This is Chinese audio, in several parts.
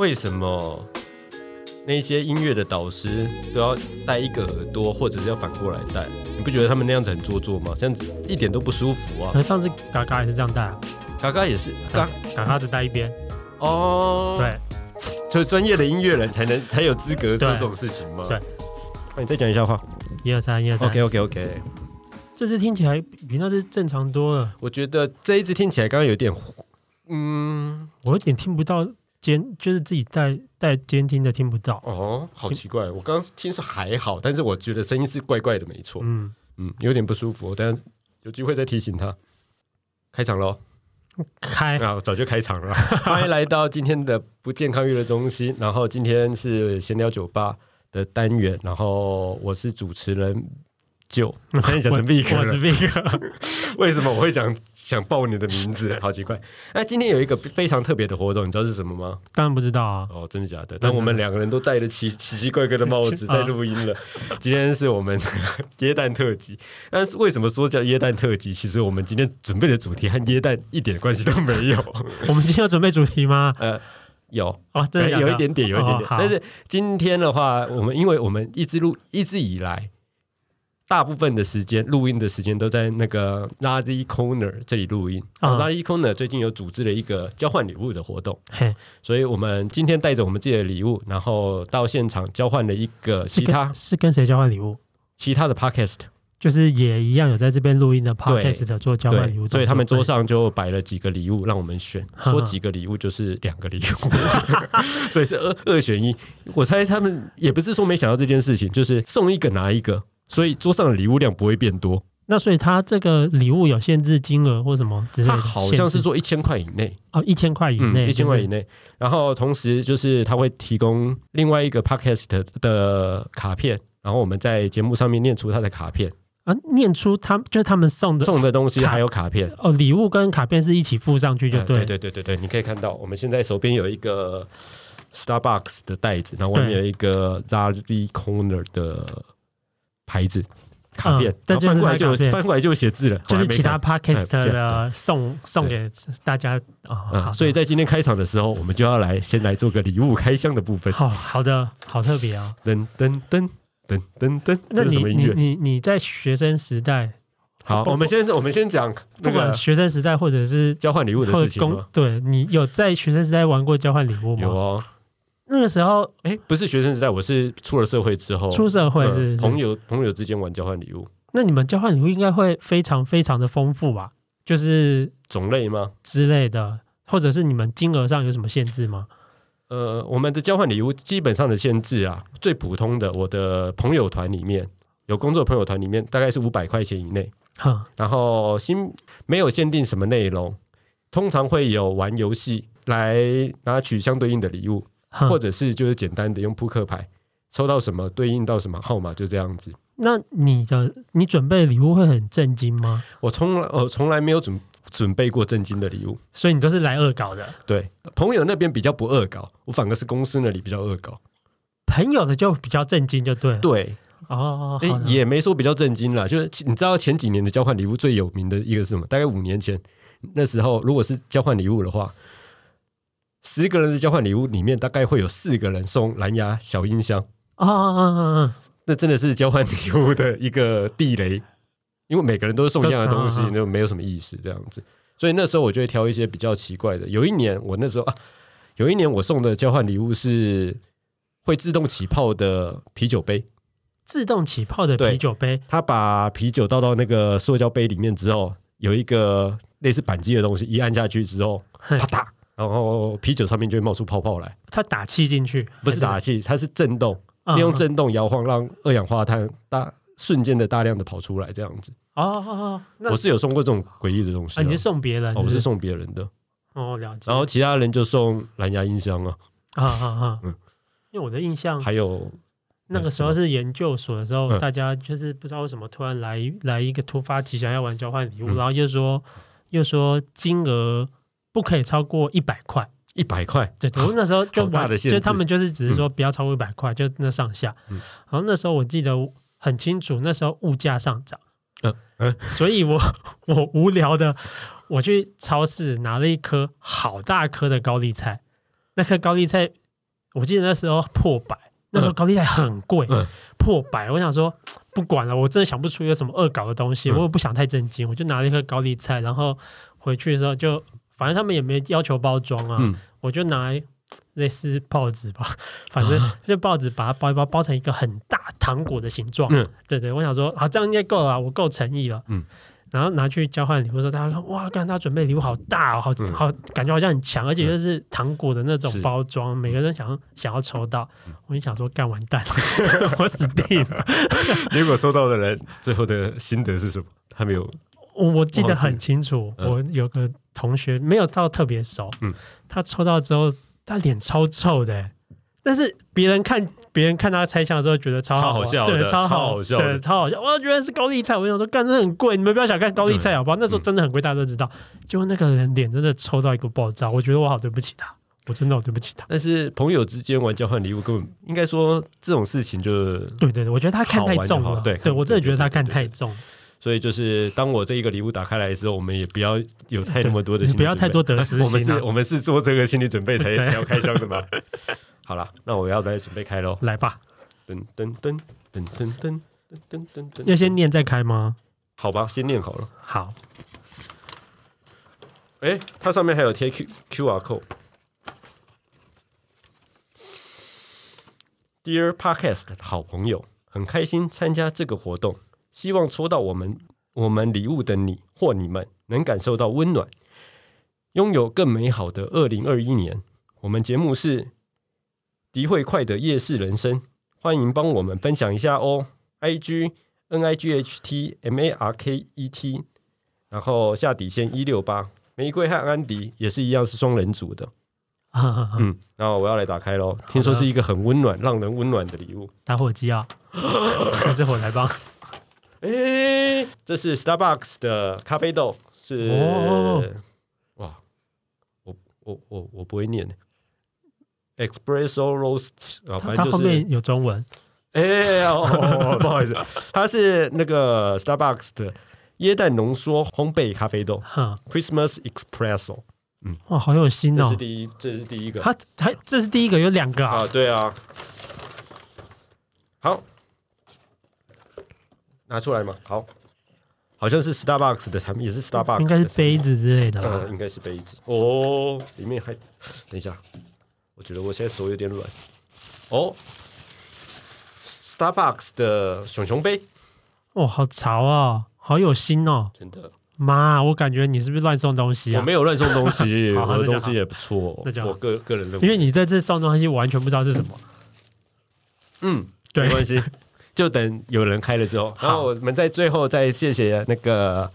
为什么那些音乐的导师都要戴一个耳朵，或者是要反过来戴？你不觉得他们那样子很做作吗？这样子一点都不舒服啊！那上次嘎嘎也是这样戴啊，嘎嘎也是嘎嘎嘎只戴一边，哦，，对，所以专业的音乐人才能才有资格做这种事情吗？对那你再讲一下话。一二三，一二三。OK OK OK，这次听起来比那次正常多了，我觉得这一支听起来刚刚有点，嗯，我有点听不到监，就是自己带带监听的听不到。哦，好奇怪，我刚刚听是还好，但是我觉得声音是怪怪的，没错，嗯，嗯，有点不舒服，但有机会再提醒他。开场喽！开啊，早就开场了，欢迎来到今天的不健康娱乐中心。然后今天是闲聊酒吧的单元，然后我是主持人就，我现在讲成 Vic 我是了，Vic，为什么我会讲想报你的名字？好奇怪。那今天有一个非常特别的活动，你知道是什么吗？当然不知道啊。哦，真的假的？但我们两个人都戴着奇 奇奇怪怪的帽子在录音了。今天是我们椰蛋特辑，但是为什么说叫椰蛋特辑？其实我们今天准备的主题和椰蛋一点关系都没有。我们今天有准备主题吗？呃，有，哦，真的有一点点，有一点点。哦但是今天的话，我们因为我们一直录一直以来，大部分的时间录音的时间都在那个 Lazy Corner 这里录音。啊。Lazy Corner 最近有组织了一个交换礼物的活动，嘿，所以我们今天带着我们自己的礼物，然后到现场交换了一个其他是跟谁交换礼物？其他的 Podcast。就是也一样有在这边录音的 podcast 的做交换礼物所以他们桌上就摆了几个礼物让我们选，说几个礼物就是两个礼物，所以是二二选一。我猜他们也不是说没想到这件事情，就是送一个拿一个，所以桌上的礼物量不会变多。那所以他这个礼物有限制金额或什么之类的它，好像是说一千块以内，哦一千块以内，嗯，一千块以内，然后同时就是他会提供另外一个 podcast 的卡片，然后我们在节目上面念出他的卡片，啊，念出他就是他们送的送的东西还有卡片。哦，礼物跟卡片是一起附上去就哎对了，对对对对对，你可以看到我们现在手边有一个 Starbucks 的袋子，然后外面有一个 Zazi Corner 的牌子卡片翻过来就翻过来就有写字了，就是其他 podcast 的送送给大家啊，所以在今天开场的时候，我们就要来先来做个礼物开箱的部分，好好的好特别啊。噔噔噔噔噔噔，那你你这是什么音乐？你你在学生时代，好，我们先我们先讲那不管个学生时代或者是交换礼物的事情吗？，对你有在学生时代玩过交换礼物吗？有哦，那个时候哎，不是学生时代，我是出了社会之后，出社会呃是朋友朋友之间玩交换礼物，那你们交换礼物应该会非常非常的丰富吧？就是种类吗？之类的，或者是你们金额上有什么限制吗？呃，我们的交换礼物基本上的限制啊，最普通的，我的朋友团里面有工作朋友团里面大概是五百块钱以内，哼，然后新没有限定什么内容，通常会有玩游戏来拿取相对应的礼物，哼或者是就是简单的用扑克牌抽到什么对应到什么号码，就这样子。那你的你准备的礼物会很震惊吗？我从来我从来没有准准备过震惊的礼物，所以你都是来恶搞的，对朋友那边比较不恶搞，我反而是公司那里比较恶搞。朋友的就比较震惊，就对了。对，哦，也没说比较震惊啦，就是你知道前几年的交换礼物最有名的一个是什么？大概五年前，那时候如果是交换礼物的话，十个人的交换礼物里面大概会有四个人送蓝牙小音箱，啊啊啊啊啊，那真的是交换礼物的一个地雷，因为每个人都是送一样的东西 就没有什么意思这样子。所以那时候我就会挑一些比较奇怪的。有一年我那时候啊，有一年我送的交换礼物是会自动起泡的啤酒杯。自动起泡的啤酒杯，他把啤酒倒到那个塑胶杯里面之后，有一个类似扳机的东西，一按下去之后，啪嗒，然后啤酒上面就会冒出泡泡来，它打气进去，不是打气，它是震动，嗯利用震动摇晃，让二氧化碳大瞬间的大量的跑出来，这样子。哦哦哦，我是有送过这种诡异的东西、啊，啊，你是送别人，哦我是送别人的，哦，了解。然后其他人就送蓝牙音箱啊，啊啊啊。嗯！因为我的印象，还有那个时候是研究所的时候，嗯。大家就是不知道为什么突然来来一个突发奇想要玩交换礼物，嗯。然后又说又说金额不可以超过一百块。一百块，对，我那时候就好大玩，的限制。就他们就是只是说不要超过一百块，就那上下。嗯。然后那时候我记得很清楚，那时候物价上涨，嗯嗯所以我 我无聊的我去超市拿了一颗好大颗的高丽菜，那颗高丽菜我记得那时候破百，那时候高丽菜很贵，嗯。破百。我想说不管了，我真的想不出有什么恶搞的东西，嗯。我也不想太震惊，我就拿了一颗高丽菜，然后回去的时候就，反正他们也没要求包装啊，嗯我就拿类似报纸吧，反正就报纸把它包一包，包成一个很大糖果的形状。嗯对对，我想说，好，这样应该够了啊，我够诚意了。嗯。然后拿去交换礼物的时候，大家说，哇，看他准备礼物好大哦，好嗯好，感觉好像很强，而且又是糖果的那种包装，每个人想要想要抽到，我就想说，干完蛋，我死定了。结果收到的人最后的心得是什么？他没有我我记得很清楚，嗯我有个同学没有到特别熟，嗯。他抽到之后，他脸超臭的。欸，但是别人看别人看他拆箱的时候，觉得超超好笑的对，超超好笑对，超好笑。哇，原来是高丽菜，我想说，干这很贵，你们不要小看高丽菜好不好？那时候真的很贵，大家都知道。结果那个人脸真的抽到一个爆炸，我觉得我好对不起他，我真的好对不起他。但是朋友之间玩交换礼物，根本应该说这种事情就是，对对对，我觉得他看太重了，对对我真的觉得他看太重，所以就是当我这一个礼物打开来的时候，我们也不要有太那么多的心理不要太多得失心啊。我们是，我们是做这个心理准备才才要开箱的嘛。好了，那我要来准备开喽。来吧，噔噔噔噔噔噔噔噔噔，要先念再开吗？好吧，先念好了。好，哎，它上面还有贴 Q Q R code。Dear Podcast 的好朋友，很开心参加这个活动，希望抽到我们我们礼物的你或你们能感受到温暖，拥有更美好的二零二一年。我们节目是迪会快的夜市人生，欢迎帮我们分享一下哦。I G N I G H T M A R K E T，然后下底线一六八。玫瑰和安迪也是一样是双人组的，嗯，然后我要来打开喽。听说是一个很温暖、让人温暖的礼物。打火机啊，还是火柴棒？诶，这是 Starbucks 的咖啡豆，是、哦哇，我我我我不会念，Espresso Roast 啊，反正就是后面有中文，哎、不好意思，它是那个 Starbucks 的椰蛋浓缩烘焙咖啡豆哼，Christmas Espresso。嗯。哇，好有心哦。这是第一，这是第一个。它它这是第一个，有两个啊。啊，，对啊，好，拿出来吗，好，好像是 Starbucks 的产品，也是 Starbucks，应该是杯子之类的吧。呃，。应该是杯子。哦，里面还等一下，我觉得我现在手有点软。哦，Starbucks 的熊熊杯，哦，好潮啊，好有心哦。真的，妈，我感觉你是不是乱送东西啊？我没有乱送东西，好我的东西也不错我个个人认为，因为你在这次送东西，我完全不知道是什么。嗯，对。没关系，就等有人开了之后，然后我们在最后再谢谢那个。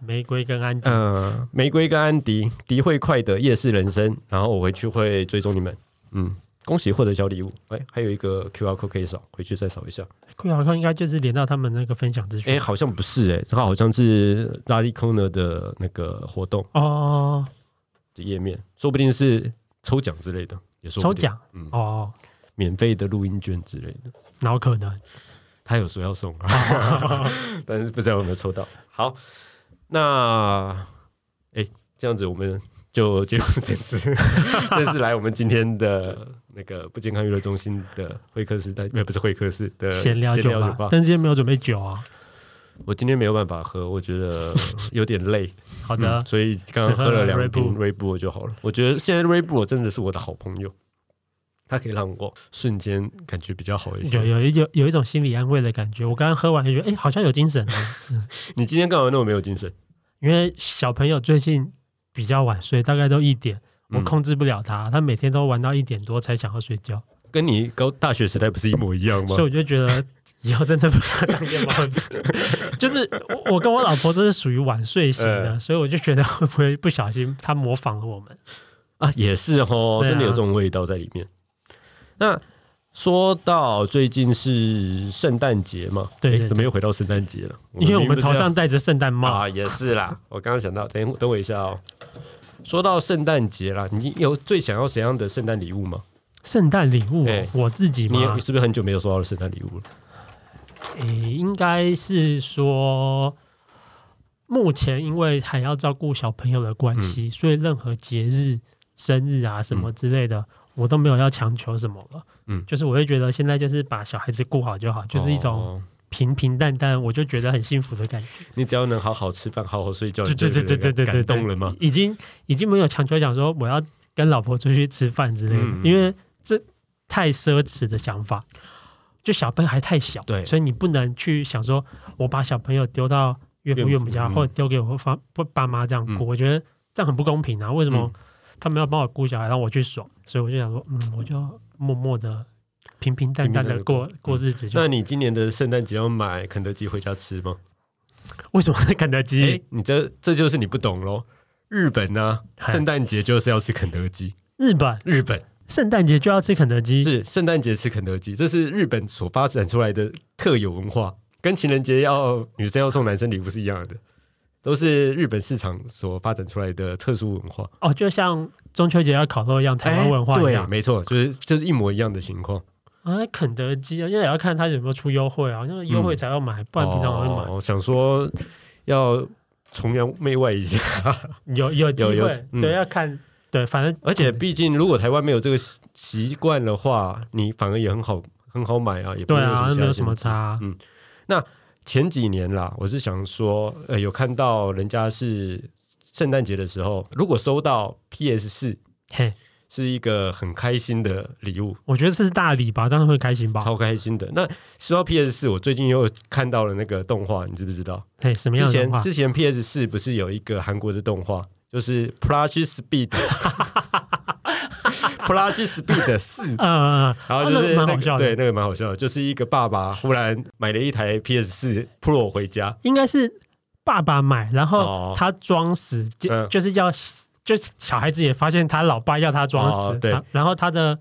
玫瑰跟安迪，嗯，玫瑰跟安迪迪会快的夜市人生，然后我回去会追踪你们。嗯，恭喜获得小礼物。哎，还有一个 QR code 可以扫，回去再扫一下。，Q R code 应该就是连到他们那个分享资讯。哎，好像不是哎，它好像是 r d i Corner 的那个活动哦，的页面，说不定是抽奖之类的，也抽奖嗯哦，免费的录音券之类的。哪有可能？他有说要送啊，但是不知道有没有抽到。好，那哎，这样子我们就进入这次，这次来我们今天的那个不健康娱乐中心的会客室，但也不是会客室的闲聊酒吧。但是今天没有准备酒啊。我今天没有办法喝，我觉得 有点累，好的嗯，所以刚刚喝了两瓶只喝瑞布就好了。我觉得现在瑞布真的是我的好朋友，它可以让我瞬间感觉比较好一些有。有一有有一种心理安慰的感觉。我刚刚喝完就觉得，哎、好像有精神了。你今天干嘛那么没有精神？因为小朋友最近比较晚睡，大概都一点，我嗯控制不了他，他每天都玩到一点多才想要睡觉，跟你高大学时代不是一模一样吗所以？我就觉得以后真的不要当夜猫子。就是我我跟我老婆都是属于晚睡型的，嗯所以我就觉得会不会不小心他模仿了我们？啊，也是哦，啊真的有这种味道在里面。那说到最近是圣诞节嘛，对对对诶怎么又回到圣诞节了？因为我们头上戴着圣诞帽，啊，也是啦。我刚刚想到，等等我一下哦。说到圣诞节啦，你有最想要怎样的圣诞礼物吗？圣诞礼物、我自己嘛你你，是不是很久没有收到圣诞礼物了？诶、应该是说，目前因为还要照顾小朋友的关嗯系，所以任何节日、生日啊什么之类的，我都没有要强求什么了。嗯就是我会觉得现在就是把小孩子顾好就好，就是一种哦平平淡淡，我就觉得很幸福的感觉。你只要能好好吃饭、好好睡觉，就对对对对对对，感动了吗？已经已经没有强求想说我要跟老婆出去吃饭之类的，因为这太奢侈的想法。就小朋友还太小，对所以你不能去想说，我把小朋友丢到岳父岳母家，嗯或者丢给我爸爸爸妈这样嗯过，我觉得这样很不公平啊！为什么嗯他们要帮我顾小孩，让我去爽？所以我就想说，嗯，我就默默的、平平淡淡的过过过日子就。那你今年的圣诞节要买肯德基回家吃吗？为什么是肯德哎、基？你这这就是你不懂喽。日本呢、嗨圣诞节就是要吃肯德基。日本日本圣诞节就要吃肯德基，是圣诞节吃肯德基，这是日本所发展出来的特有文化，跟情人节要女生要送男生礼物是一样的，都是日本市场所发展出来的特殊文化。哦，就像中秋节要烤肉一样，台湾文化哎对，一样。没错，就是就是一模一样的情况。啊，肯德基啊，因为也要看他有没有出优惠啊，那个优惠才要买，不然平常我会买。哦，想说要崇洋媚外一下，有有机有有会，嗯对，要看，对，反正而且毕竟如果台湾没有这个习习惯的话，你反而也很好很好买啊，也没有什么其他限制差。前几年啦，我是想说，呃，有看到人家是圣诞节的时候，如果收到 PS 四，嘿，是一个很开心的礼物，我觉得这是大礼吧，当然会开心吧。超开心的。那说到 PS 四，我最近又看到了那个动画，你知不知道？嘿，什么之？前之前 PS 四不是有一个韩国的动画，就是 Plush Speed。Plush Speed 四，嗯嗯嗯，然后就是那个对那个蛮好笑的，就是一个爸爸忽然买了一台 PS 四 Pro 回家，应该是爸爸买，然后哦。他装死，就嗯。就是要，就小孩子也发现他老爸要他装死，哦对。然然后他的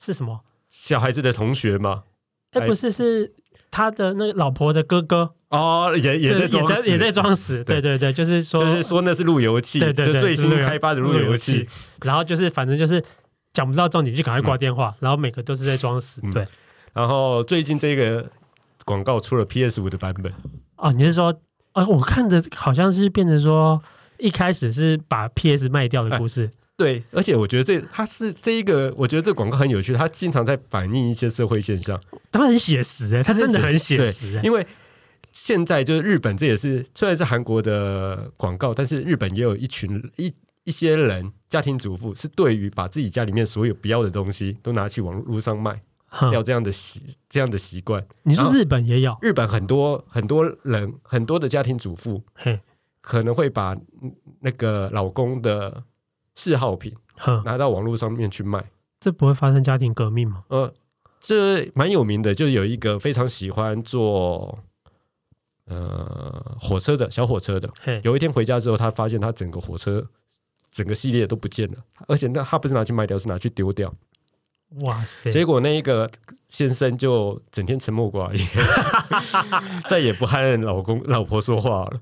是什么？小孩子的同学吗，哎，哎。不是，是他的那个老婆的哥哥，哦，也也在装死。也在装死，对。对对对，就是说，就是说那是路由器，对对对就最新开发的路由器。，然后就是反正就是讲不到重点，就赶快挂电话，然后每个都是在装死，嗯。对。然后最近这个广告出了 PS 五的版本，哦，你是说，呃，我看的好像是变成说，一开始是把 PS 卖掉的故事，对，而且我觉得这它是这一个，我觉得这广告很有趣，它经常在反映一些社会现象，当然很写实哎，它真的很写实哎，因为现在就是日本，这也是虽然是韩国的广告，但是日本也有一群一一些人，家庭主妇是对于把自己家里面所有不要的东西都拿去网络上卖，哼要这样的习这样的习惯。你说日本也有，日本很多很多人很多的家庭主妇嘿，可能会把嗯那个老公的嗜好品哼，拿到网络上面去卖。这不会发生家庭革命吗？呃，这蛮有名的，就有一个非常喜欢坐呃火车的小火车的，有一天回家之后，他发现他整个火车整个系列都不见了，而且那他不是拿去卖掉，是拿去丢掉。哇塞，结果那一个先生就整天沉默寡言，再也不和老公老婆说话了。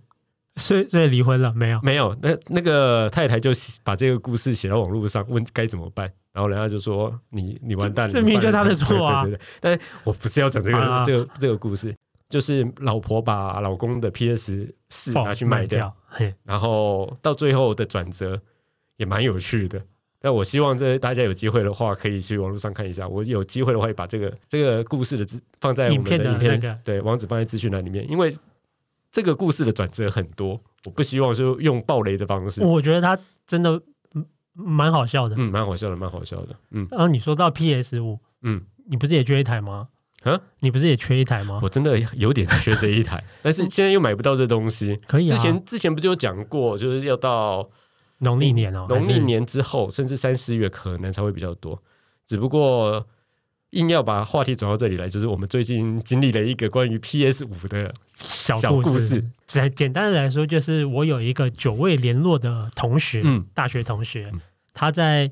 所以所以离婚了没有？没有，那那个太太就把这个故事写到网络上，问该怎么办，然后人家就说你你完蛋了，这明明就他的错啊对对对对，但是我不是要讲这个、啊这个这个故事，就是老婆把老公的 PS 四拿去卖掉，然后到最后的转折也蛮有趣的。但我希望这大家有机会的话，可以去网络上看一下。我有机会的话，会把这个这个故事的资放在我们影片的影片那个对网址放在资讯栏里面，因为这个故事的转折很多，我不希望就用暴雷的方式。我觉得他真的嗯蛮好笑的。嗯，蛮好笑的，蛮好笑的。嗯然后你说到 PS 五，嗯，你不是也缺一台吗？啊，你不是也缺一台吗？我真的有点缺这一台，但是 现在又买不到这东西。可以啊，之前之前不就有讲过，就是要到农历年哦，农历年之后，甚至三四月可能才会比较多。只不过硬要把话题转到这里来，就是我们最近经历了一个关于 PS 五的小小故事。事。简简单的来说，就是我有一个久未联络的同学，嗯。大学同学嗯，他在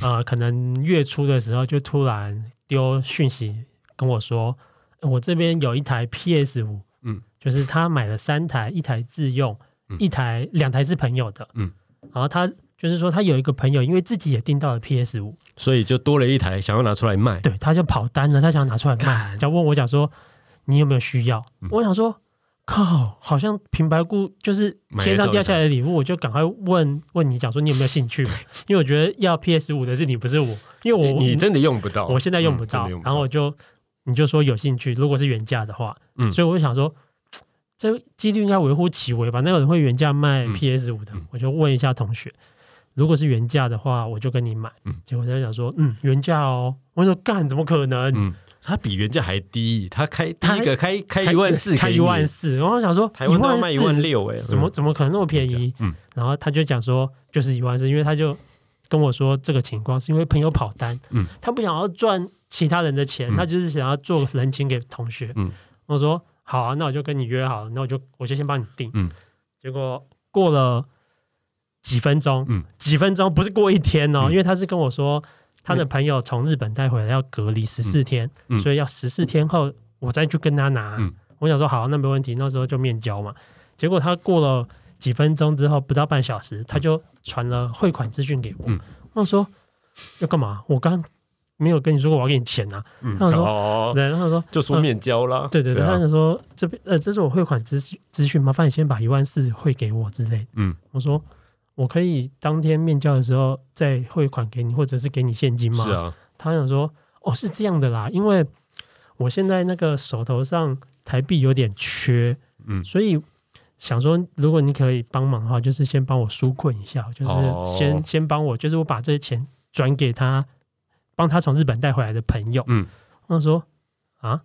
呃可能月初的时候就突然丢讯息跟我说，我这边有一台 PS 五，嗯，就是他买了三台，一台自用，嗯。一台两台是朋友的，嗯，然后他就是说他有一个朋友，因为自己也订到了 PS 五，所以就多了一台，想要拿出来卖。对，他就跑单了，他想拿出来卖，干就问我讲说你有没有需要？嗯。我想说靠，好像平白故就是天上掉下来的礼物，我就赶快问问你，讲说你有没有兴趣？因为我觉得要 PS 五的是你，不是我，因为我你真的用不到，我现在用不到，然后我就你就说有兴趣，如果是原价的话，嗯，所以我就想说，这几率应该微乎其微吧？那有人会原价卖 PS 五的？我就问一下同学，如果是原价的话，我就跟你买。结果他就想说，嗯，原价哦，我说干，怎么可能？他比原价还低，他开第一个开开一万四，开一万四，然后想说台湾都要卖一万六，哎，怎么怎么可能那么便宜？嗯，然后他就讲说就是一万四，因为他就跟我说这个情况是因为朋友跑单，嗯，他不想要赚其他人的钱，他就是想要做人情给同学，嗯，我说好啊，那我就跟你约好，那我就我就先帮你订，嗯，结果过了几分钟，嗯，几分钟不是过一天哦，因为他是跟我说。他的朋友从日本带回来要隔离十四天，所以要十四天后我再去跟他拿。我想说好，那没问题，那时候就面交嘛。结果他过了几分钟之后，不到半小时，他就传了汇款资讯给我。我说要干嘛？我刚没有跟你说过我要给你钱啊。他说对，他说就说面交了。对对对，他就说这边呃，这是我汇款资资讯，麻烦你先把一万四汇给我之类。嗯，我说。我可以当天面交的时候再汇款给你，或者是给你现金吗？是啊，他想说哦，是这样的啦，因为我现在那个手头上台币有点缺，嗯，所以想说如果你可以帮忙的话，就是先帮我纾困一下，就是先先帮我，就是我把这些钱转给他，帮他从日本带回来的朋友。嗯，他说啊？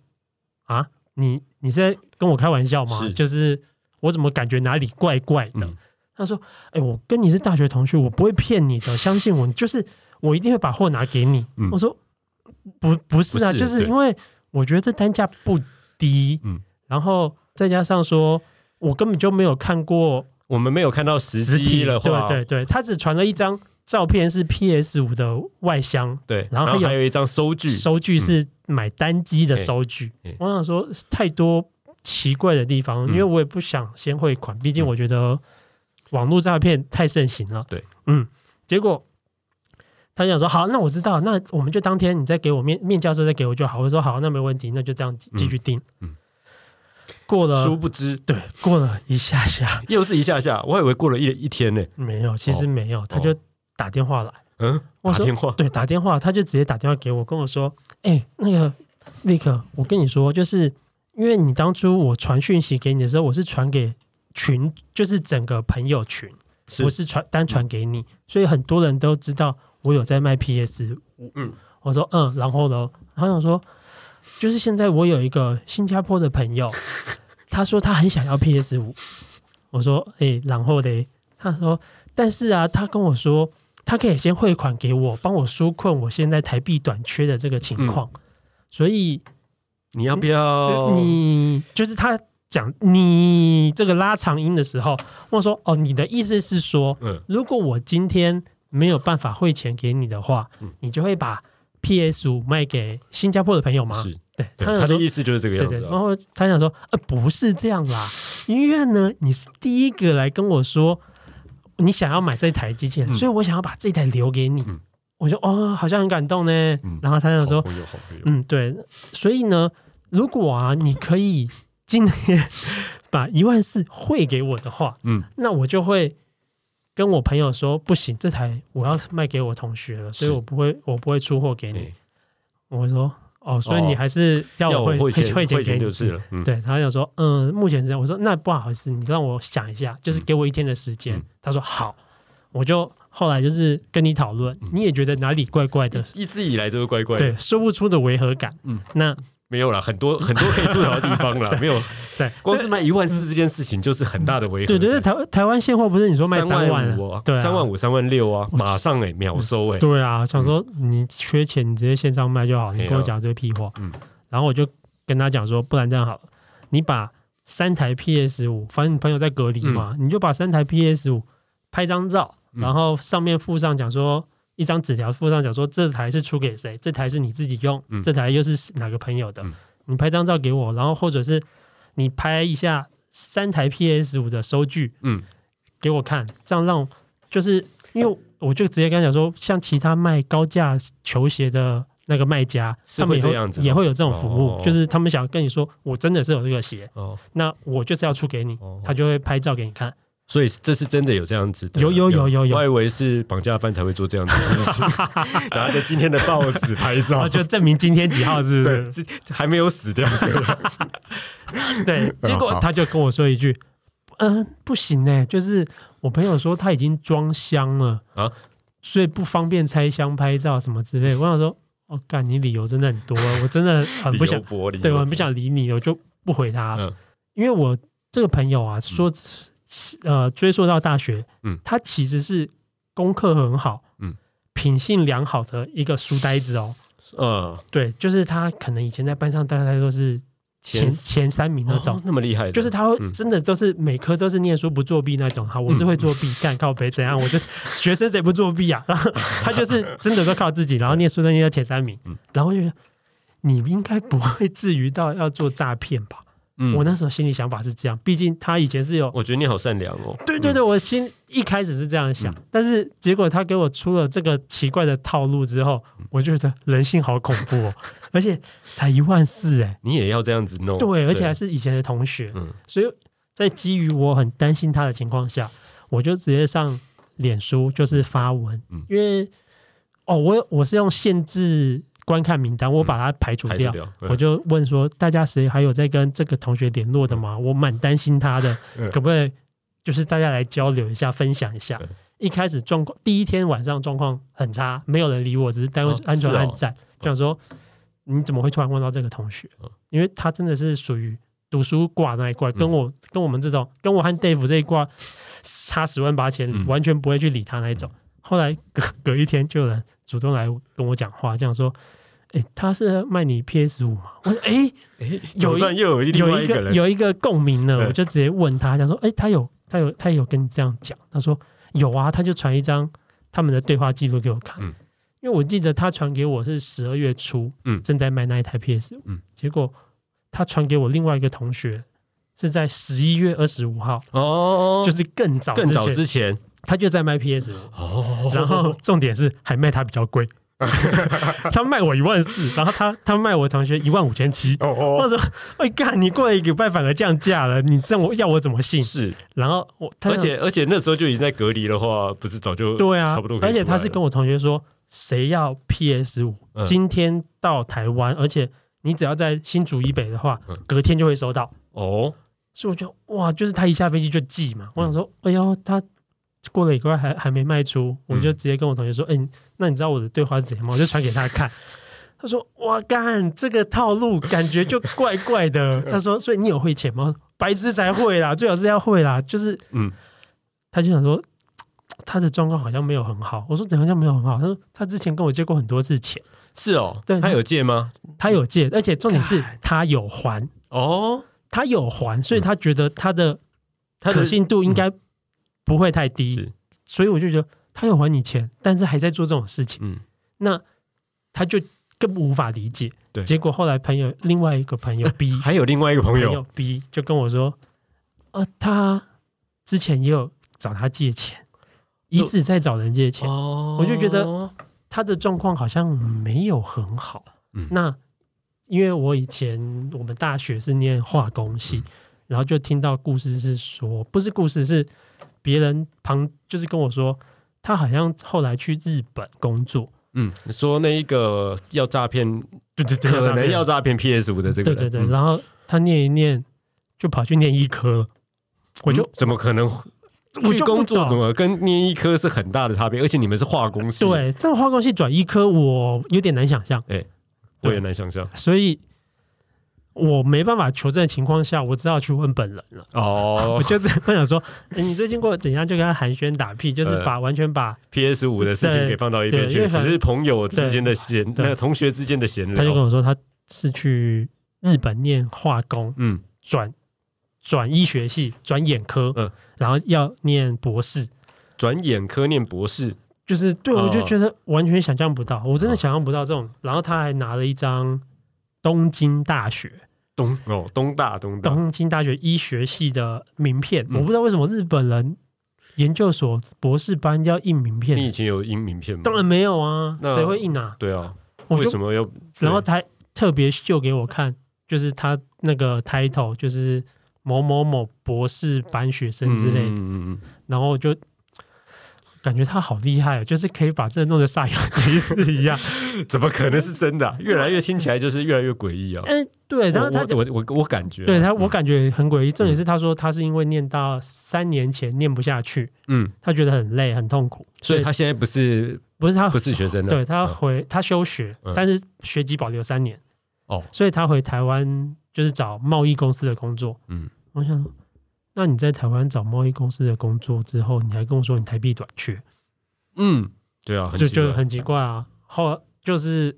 啊，你你是在跟我开玩笑吗？就是我怎么感觉哪里怪怪的？他说：“哎，我跟你是大学同学，我不会骗你的，相信我，就是我一定会把货拿给你。”我说：“不，不是啊，就是因为我觉得这单价不低，嗯，然后再加上说我根本就没有看过，我们没有看到实体的话，对对对，他只传了一张照片，是 PS 五的外箱，对，然后还有一张收据，收据是买单机的收据。我想说太多奇怪的地方，因为我也不想先汇款，毕竟我觉得。”网络诈骗太盛行了，对，嗯，结果他就想说，好，那我知道，那我们就当天你再给我面面教授再给我就好。我说好，那没问题，那就这样继续订。嗯，过了，殊不知，对，过了一下下，又是一下下，我以为过了一一天呢，没有，其实没有，他就打电话来，嗯，打电话，对，打电话，他就直接打电话给我，跟我说，哎，那个立刻，我跟你说，就是因为你当初我传讯息给你的时候，我是传给。群就是整个朋友群，不是传单传给你，所以很多人都知道我有在卖 PS 五。嗯，我说嗯，然后呢，他想说，就是现在我有一个新加坡的朋友，他说他很想要 PS 五。我说哎，然后嘞，他说，但是啊，他跟我说，他可以先汇款给我，帮我纾困我现在台币短缺的这个情况。所以你要不要？你就是他。讲你这个拉长音的时候，我说哦，你的意思是说，嗯如果我今天没有办法汇钱给你的话，你就会把 PS 五卖给新加坡的朋友吗？是，对，他的意思就是这个样子。然后他想说，呃，不是这样啦，因为呢，你是第一个来跟我说你想要买这台机器人，所以我想要把这台留给你。我就哦，好像很感动呢。然后他就说，嗯，对，所以呢，如果啊，你可以。今天把一万四汇给我的话，嗯，那我就会跟我朋友说，不行，这台我要卖给我同学了，所以我不会，我不会出货给你。我说，哦，所以你还是要我汇汇汇钱给你就是了。对他想说，嗯，目前这样。我说，那不好意思，你让我想一下，就是给我一天的时间。他说好，我就后来就是跟你讨论，你也觉得哪里怪怪的，一直以来都是怪怪的，对，说不出的违和感。嗯，那。没有了，很多很多可以吐槽的地方了。没有，对，光是卖一万四这件事情就是很大的违和。对对对，台台湾现货不是你说卖三万五，对，三万五、三万六啊，马上哎秒收哎。对啊，想说你缺钱，你直接线上卖就好。你跟我讲这些屁话，嗯，然后我就跟他讲说，不然这样好了，你把三台 PS 五，反正你朋友在隔离嘛，你就把三台 PS 五拍张照，然后上面附上讲说。一张纸条附上讲说这台是出给谁？这台是你自己用，这台又是哪个朋友的？你拍张照给我，然后或者是你拍一下三台 PS 五的收据，嗯，给我看，这样让就是因为我就直接跟他讲说，像其他卖高价球鞋的那个卖家，他们也会也会有这种服务，就是他们想跟你说，我真的是有这个鞋，哦，那我就是要出给你，他就会拍照给你看。所以这是真的有这样子的，有有有有有，我以为是绑架犯才会做这样的事情，拿着今天的报纸拍照，就证明今天几号是不是？还没有死掉。对，结果他就跟我说一句：“嗯，不行呢，就是我朋友说他已经装箱了啊，所以不方便拆箱拍照什么之类。”我想说：“哦，干，你理由真的很多，我真的很不想，对我很不想理你，我就不回他，因为我这个朋友啊说。”呃，追溯到大学，嗯，他其实是功课很好，嗯，品性良好的一个书呆子哦，呃，对，就是他可能以前在班上大概都是前前三名那种，那么厉害，就是他会真的都是每科都是念书不作弊那种。好，我是会作弊，干靠背怎样？我就是学生谁不作弊啊？然后他就是真的都靠自己，然后念书都念到前三名，然后就是你应该不会至于到要做诈骗吧？我那时候心里想法是这样，毕竟他以前是有。我觉得你好善良哦。对对对，我心一开始是这样想，但是结果他给我出了这个奇怪的套路之后，我就觉得人性好恐怖哦，而且才一万四哎，你也要这样子弄？对，而且还是以前的同学，所以在基于我很担心他的情况下，我就直接上脸书就是发文，因为哦，我我是用限制。观看名单，我把它排除掉。我就问说，大家谁还有在跟这个同学联络的吗？我蛮担心他的，可不可以就是大家来交流一下，分享一下。一开始状况，第一天晚上状况很差，没有人理我，只是单位安全暗战。就想说，你怎么会突然问到这个同学？因为他真的是属于读书挂那一挂，跟我跟我们这种，跟我和 Dave 这一挂差十万八千里，完全不会去理他那一种。后来隔隔一天，就有人主动来跟我讲话，这样说。哎，他是卖你 PS 五吗？我说，哎 哎，有算又有有一个有一个共鸣呢，我就直接问他，他说，哎，他有他有他有跟你这样讲？他说有啊，他就传一张他们的对话记录给我看。嗯，因为我记得他传给我是十二月初，嗯，正在卖那一台 PS 五，嗯，结果他传给我另外一个同学是在十一月二十五号，哦，就是更早更早之前，他就在卖 PS 五，哦，然后重点是还卖他比较贵。他卖我一万四，然后他他卖我同学一万五千七。我说：“哎干，你过来一个礼拜反而降价了，你这样我要我怎么信？”是，然后我而且而且那时候就已经在隔离的话，不是早就对啊，差不多。而且他是跟我同学说，谁要 PS 五，今天到台湾，而且你只要在新竹以北的话，隔天就会收到。哦，所以我就哇，就是他一下飞机就寄嘛。我想说，哎呦，他。过了一个月还还没卖出，我就直接跟我同学说：“哎，那你知道我的对话是怎样吗？”我就传给他看。他说：“哇干，这个套路感觉就怪怪的。” 他说：“所以你有汇钱吗？白痴才会啦，最好是要会啦。”就是嗯，他就想说他的状况好像没有很好。我说：“怎样叫没有很好？”他说：“他之前跟我借过很多次钱。”是哦，对，他有借吗？他有借，而且重点是他有还哦，他有还，所以他觉得他的可信度应该。不会太低，所以我就觉得他有还你钱，但是还在做这种事情，嗯，那他就更无法理解。对，结果后来朋友另外一个朋友 B 还有另外一个朋友。B 就跟我说，呃，他之前也有找他借钱，一直在找人借钱，我就觉得他的状况好像没有很好。嗯，那因为我以前我们大学是念化工系，然后就听到故事是说，不是故事是。别人旁就是跟我说，他好像后来去日本工作。嗯，说那一个要诈骗，对对对，可能要诈骗 PS 五的这个，对对对。然后他念一念，就跑去念医科。我就怎么可能去工作？怎么跟念医科是很大的差别？而且你们是化工系，对，这个化工系转医科，我有点难想象。哎，我也难想象。所以。我没办法求证的情况下，我只好去问本人了。哦，我就这样想说，你最近过得怎样？就跟他寒暄打屁，就是把完全把 PS 五的事情给放到一边去，只是朋友之间的闲，那同学之间的闲聊。他就跟我说，他是去日本念化工，嗯，转转医学系，转眼科，嗯，然后要念博士，转眼科念博士，就是对我就觉得完全想象不到，我真的想象不到这种。然后他还拿了一张东京大学。东哦，东大东大，东京大学医学系的名片，我不知道为什么日本人研究所博士班要印名片。你以前有印名片吗？当然没有啊，谁会印啊？对啊，我就为什么要？然后他特别秀给我看，就是他那个 title 就是某某某博士班学生之类的，嗯嗯嗯然后就感觉他好厉害哦，就是可以把这弄得煞有其事一样。嗯 怎么可能是真的啊、越来越听起来就是越来越诡异啊！嗯，对，然后他我我感觉啊，对他，我感觉很诡异。重嗯点是他说他是因为念到三年前念不下去，嗯，他觉得很累很痛苦，所以他现在不是不是他不是学生的，对他嗯回他休学嗯，但是学籍保留三年，哦，所以他回台湾就是找贸易公司的工作。嗯，我想说，那你在台湾找贸易公司的工作之后，你还跟我说你台币短缺，嗯，对啊，就就很奇怪啊。后就是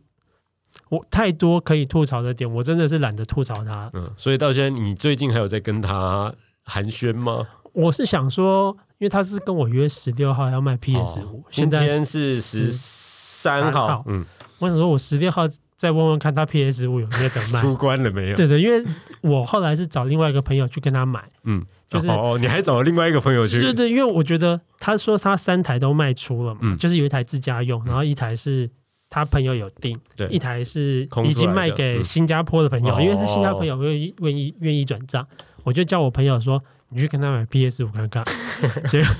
我太多可以吐槽的点，我真的是懒得吐槽他。嗯，所以到现在你最近还有在跟他寒暄吗？我是想说，因为他是跟我约十六号要卖 PS 五、哦现在天是十三号号，嗯，我想说，我十六号再问问看他 PS 五有没有得卖。出关了没有？对对，因为我后来是找另外一个朋友去跟他买，嗯，就是哦，哦你还找了另外一个朋友去，对对，因为我觉得他说他三台都卖出了嘛，嗯。就是有一台自家用，然后一台是他朋友有订，对。一台是已经卖给新加坡的朋友，嗯因为他新加坡朋友愿意愿意愿意转账，我就叫我朋友说。你去跟他买 PS 五看看，结果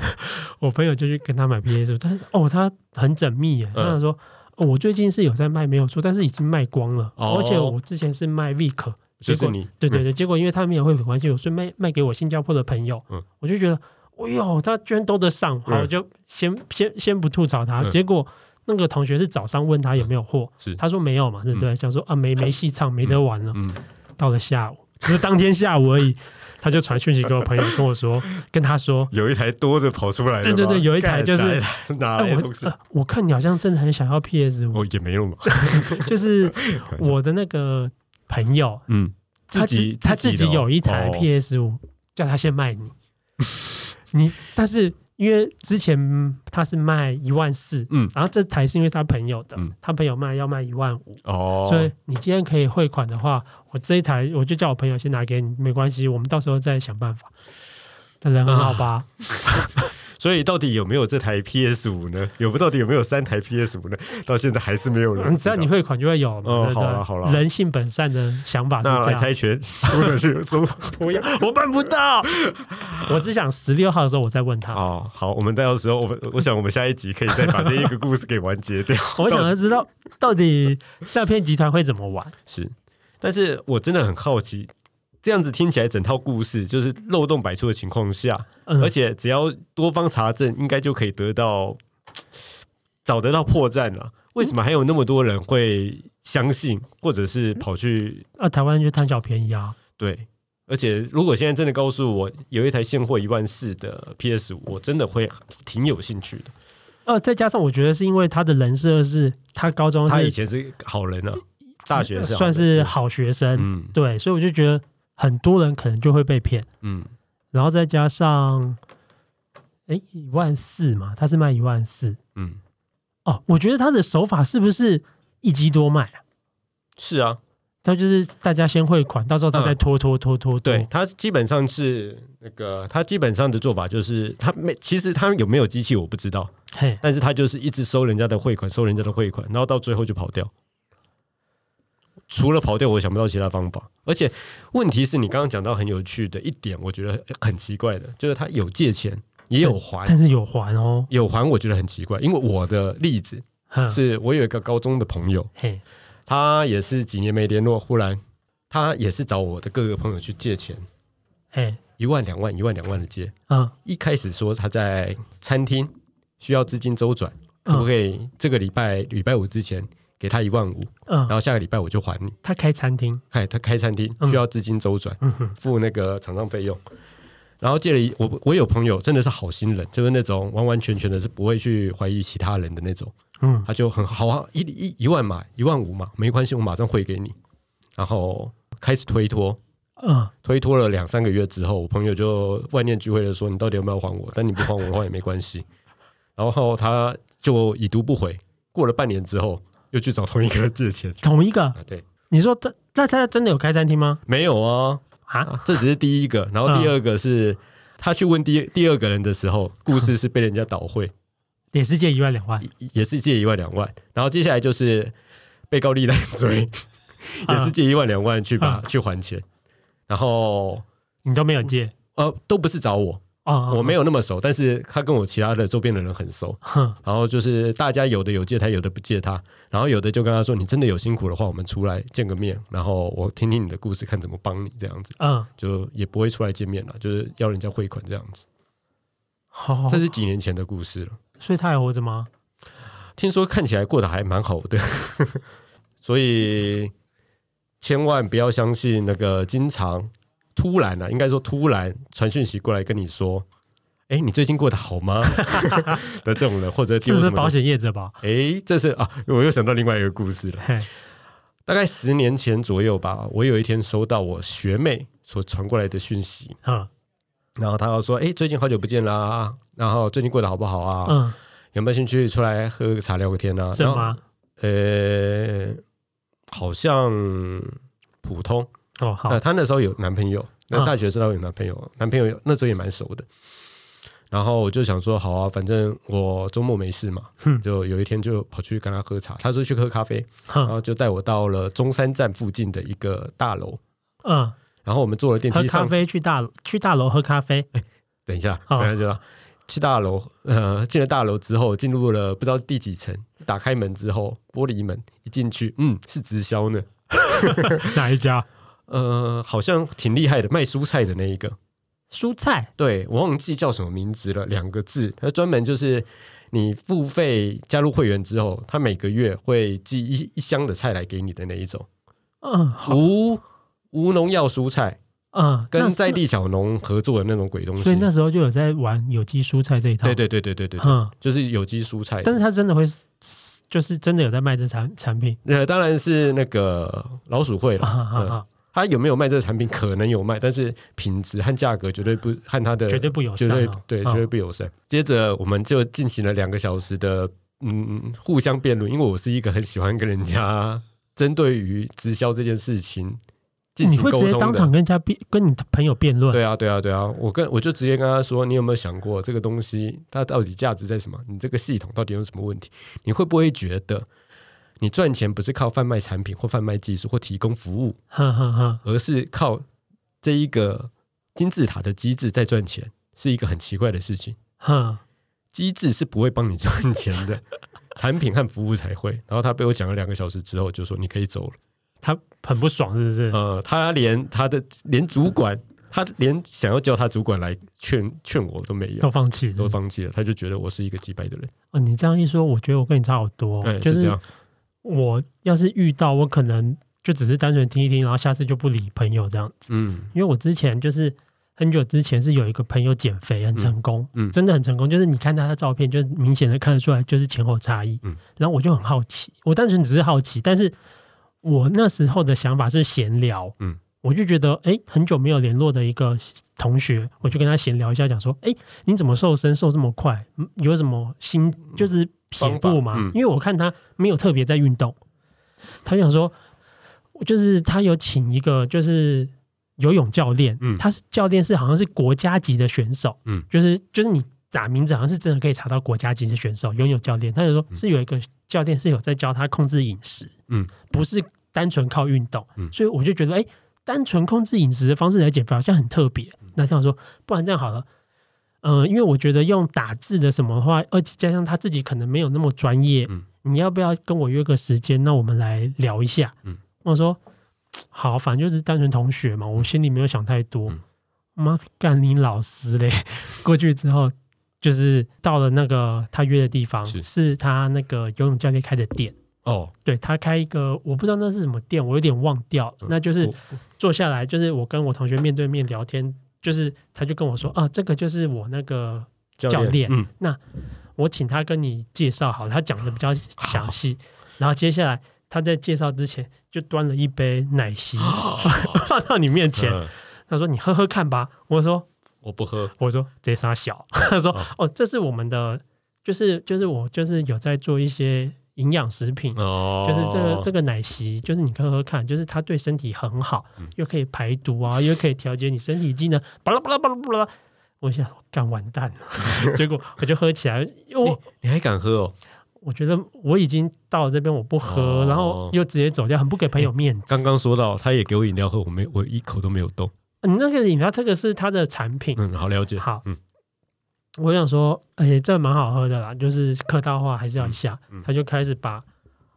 我朋友就去跟他买 PS 五，但是哦，他很缜密耶，嗯。他说、哦我最近是有在卖没有错，但是已经卖光了，哦。而且我之前是卖 Vic，就是你，对对对，结果因为他们也会很关心，我所以卖卖给我新加坡的朋友，嗯我就觉得，哎呦，他居然兜得上，好，嗯我就先先先不吐槽他。嗯结果那个同学是早上问他有没有货，是他说没有嘛，对不对？想说啊，没没戏唱，没得玩了。嗯，到了下午，只是当天下午而已，他就传讯息给我朋友，跟我说，跟他说。有一台多的跑出来了，对对对有一台就是我看你好像真的很想要 PS 五，哦，也没有嘛，就是我的那个朋友，嗯，他自己他自己有一台哦。PS 五、叫他先卖你，你但是因为之前他是卖一万四，嗯。然后这台是因为他朋友的，嗯。他朋友卖要卖一万五、哦，所以你今天可以汇款的话，我这一台我就叫我朋友先拿给你，没关系，我们到时候再想办法。那人很好吧？所以到底有没有这台 PS 五呢？有不到底有没有三台 PS 五呢？到现在还是没有人嗯只要你汇款就会有嘛，哦对不对？好了好了人性本善的想法是那这样。来猜拳，输了就输。不要，我办不到。我只想十六号的时候我再问他。哦，好，我们到时候我们我想我们下一集可以再把这一个故事给完结掉。我想要知道到底诈骗集团会怎么玩。是，但是我真的很好奇，这样子听起来整套故事就是漏洞百出的情况下，嗯而且只要多方查证，应该就可以得到找得到破绽了。为什么还有那么多人会相信，或者是跑去啊，台湾人就贪小便宜啊。对？而且，如果现在真的告诉我有一台现货一万四的 PS 五，我真的会挺有兴趣的。呃，再加上我觉得是因为他的人设是他高中他以前是好人啊，大学是算是好学生，嗯对，所以我就觉得很多人可能就会被骗，嗯。然后再加上，哎，一万四嘛，他是卖一万四。嗯，哦，我觉得他的手法是不是一机多卖啊？是啊，他就是大家先汇款，到时候他再拖拖拖拖拖，对，他基本上是那个，他基本上的做法就是，他没其实他有没有机器我不知道，嘿，但是他就是一直收人家的汇款，收人家的汇款，然后到最后就跑掉。除了跑掉，我想不到其他方法。而且问题是你刚刚讲到很有趣的一点，我觉得很奇怪的，就是他有借钱也有还，但是有还哦，有还我觉得很奇怪，因为我的例子是我有一个高中的朋友，嘿，他也是几年没联络，忽然他也是找我的各个朋友去借钱，嘿，一万两万一万两万的借。嗯。一开始说他在餐厅需要资金周转，可不可以这个礼拜礼拜五之前给他一万五，嗯然嗯，后下个礼拜我就还你。他开餐厅，嗨他开餐厅嗯需要资金周转，嗯哼，付那个厂商费用。然后借了一我我有朋友真的是好心人，就是那种完完全全的是不会去怀疑其他人的那种，嗯他就很好啊，一一一万嘛，一万五嘛，没关系，我马上汇给你。然后开始推脱，嗯，推脱了两三个月之后，我朋友就万念俱灰的说：“你到底有没有还我？但你不还我的话也没关系。”然后他就已读不回。过了半年之后，又去找同一个人借钱。同一个，啊，对，你说他那他真的有开餐厅吗？没有啊，啊，啊这只是第一个。然后第二个是、他去问第第二个人的时候，故事是被人家倒会，也是借一万两万，也是借一万两万。然后接下来就是被告立案追，也是借一万两万去把去还钱，然后你都没有借，呃，都不是找我。我没有那么熟，但是他跟我其他的周边的人很熟，然后就是大家有的有借他，有的不借他，然后有的就跟他说：“你真的有辛苦的话，我们出来见个面，然后我听听你的故事，看怎么帮你这样子。”嗯，就也不会出来见面了，就是要人家汇款这样子。好，这是几年前的故事了。所以他还活着吗？听说看起来过得还蛮好的，所以千万不要相信那个经常。突然呢，应该说突然传讯息过来跟你说：“哎，你最近过得好吗？” 的这种人，或者丢是保险业者吧？哎，这是啊，我又想到另外一个故事了。大概十年前左右吧，我有一天收到我学妹所传过来的讯息，嗯，然后她要说：“哎，最近好久不见啦，然后最近过得好不好啊？嗯，有没有兴趣出来喝个茶聊个天呢？”是吗？呃，好像普通。哦，好。她那时候有男朋友，那大学时候有男朋友，男朋友那时候也蛮熟的。然后我就想说，好啊，反正我周末没事嘛，就有一天就跑去跟他喝茶。他说去喝咖啡，然后就带我到了中山站附近的一个大楼。嗯，然后我们坐了电梯上，咖啡去大去大楼喝咖啡。哎，等一下，等一下就去大楼。呃，进了大楼之后，进入了不知道第几层，打开门之后，玻璃门一进去，嗯，是直销呢。哪一家？呃，好像挺厉害的，卖蔬菜的那一个。蔬菜，对我忘记叫什么名字了，两个字，他专门就是你付费加入会员之后，他每个月会寄一一箱的菜来给你的那一种，嗯，无无农药蔬菜，嗯，跟在地小农合作的那种鬼东西，所以那时候就有在玩有机蔬菜这一套，对对对对对对，嗯，就是有机蔬菜，但是他真的会，就是真的有在卖这产产品，呃，当然是那个老鼠会了。他有没有卖这个产品？可能有卖，但是品质和价格绝对不和他的绝对不友善，绝对对，绝对不友善。接着我们就进行了两个小时的嗯互相辩论，因为我是一个很喜欢跟人家针对于直销这件事情进行沟通的。当场跟人家辩，跟你的朋友辩论？对啊，对啊，对啊！我跟我就直接跟他说：“你有没有想过这个东西它到底价值在什么？你这个系统到底有什么问题？你会不会觉得？”你赚钱不是靠贩卖产品或贩卖技术或提供服务，而是靠这一个金字塔的机制在赚钱，是一个很奇怪的事情。机制是不会帮你赚钱的，产品和服务才会。然后他被我讲了两个小时之后，就说你可以走了。他很不爽，是不是？呃，他连他的连主管，他连想要叫他主管来劝劝我都没有，都放弃，都放弃了。他就觉得我是一个击败的人。哦，你这样一说，我觉得我跟你差好多，就是这样。我要是遇到，我可能就只是单纯听一听，然后下次就不理朋友这样子。嗯，因为我之前就是很久之前是有一个朋友减肥很成功，嗯，真的很成功，就是你看他的照片，就明显的看得出来就是前后差异。嗯，然后我就很好奇，我单纯只是好奇，但是我那时候的想法是闲聊，嗯，我就觉得哎，很久没有联络的一个同学，我就跟他闲聊一下，讲说，哎，你怎么瘦身瘦这么快？有什么心就是。跑步嘛，因为我看他没有特别在运动，他就想说，就是他有请一个就是游泳教练，嗯，他是教练是好像是国家级的选手，嗯，就是就是你打名字好像是真的可以查到国家级的选手游泳教练，他就说是有一个教练是有在教他控制饮食，嗯，不是单纯靠运动，嗯，所以我就觉得哎，单纯控制饮食的方式来减肥好像很特别，那这样说，不然这样好了。嗯，因为我觉得用打字的什么话，而且加上他自己可能没有那么专业，嗯，你要不要跟我约个时间？那我们来聊一下。嗯，我说好，反正就是单纯同学嘛，我心里没有想太多。妈干你老师嘞！过去之后，就是到了那个他约的地方，是他那个游泳教练开的店。哦，对他开一个，我不知道那是什么店，我有点忘掉。那就是坐下来，就是我跟我同学面对面聊天。就是，他就跟我说啊，这个就是我那个教练，那我请他跟你介绍好，他讲的比较详细。然后接下来他在介绍之前，就端了一杯奶昔 放到你面前，他说：“你喝喝看吧。”我说：“我不喝。”我说：“这啥小？”他说：“哦，这是我们的，就是就是我就是有在做一些。”营养食品，就是这个这个奶昔，就是你喝喝看，就是它对身体很好，又可以排毒啊，又可以调节你身体机能。巴拉巴拉巴拉巴拉，我想干完蛋了，结果我就喝起来。我你还敢喝哦？我觉得我已经到了这边，我不喝，然后又直接走掉，很不给朋友面子。刚刚说到，他也给我饮料喝，我没我一口都没有动。你那个饮料，这个是他的产品，嗯，好了解。好，嗯，我想说，哎，这蛮好喝的啦，就是客套话还是要一下。他就开始把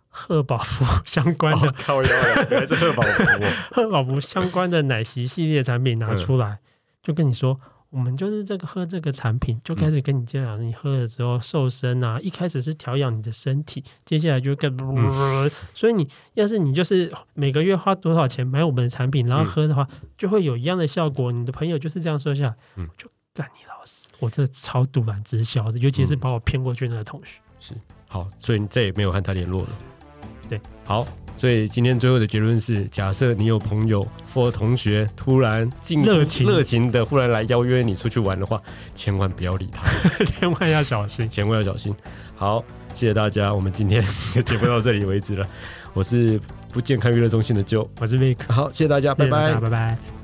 贺宝福 相关的，靠腰原来是贺宝福，贺宝福相关的奶昔系列产品拿出来，就跟你说。我们就是这个喝这个产品，就开始跟你介绍，你喝了之后瘦身啊。一开始是调养你的身体，接下来就更，所以你要是你就是每个月花多少钱买我们的产品，然后喝的话，就会有一样的效果。你的朋友就是这样说下来，就干你老师，我这超独揽直销的，尤其是把我骗过去那个同学。是好，所以你再也没有和他联络了。对，好。所以今天最后的结论是：假设你有朋友或同学突然热情热情的忽然来邀约你出去玩的话，千万不要理他，千万要小心，千万要小心。好，谢谢大家，我们今天 就节目到这里为止了。我是不健康娱乐中心的 Joe，我是 Vic，好，谢谢大家，拜拜，拜拜。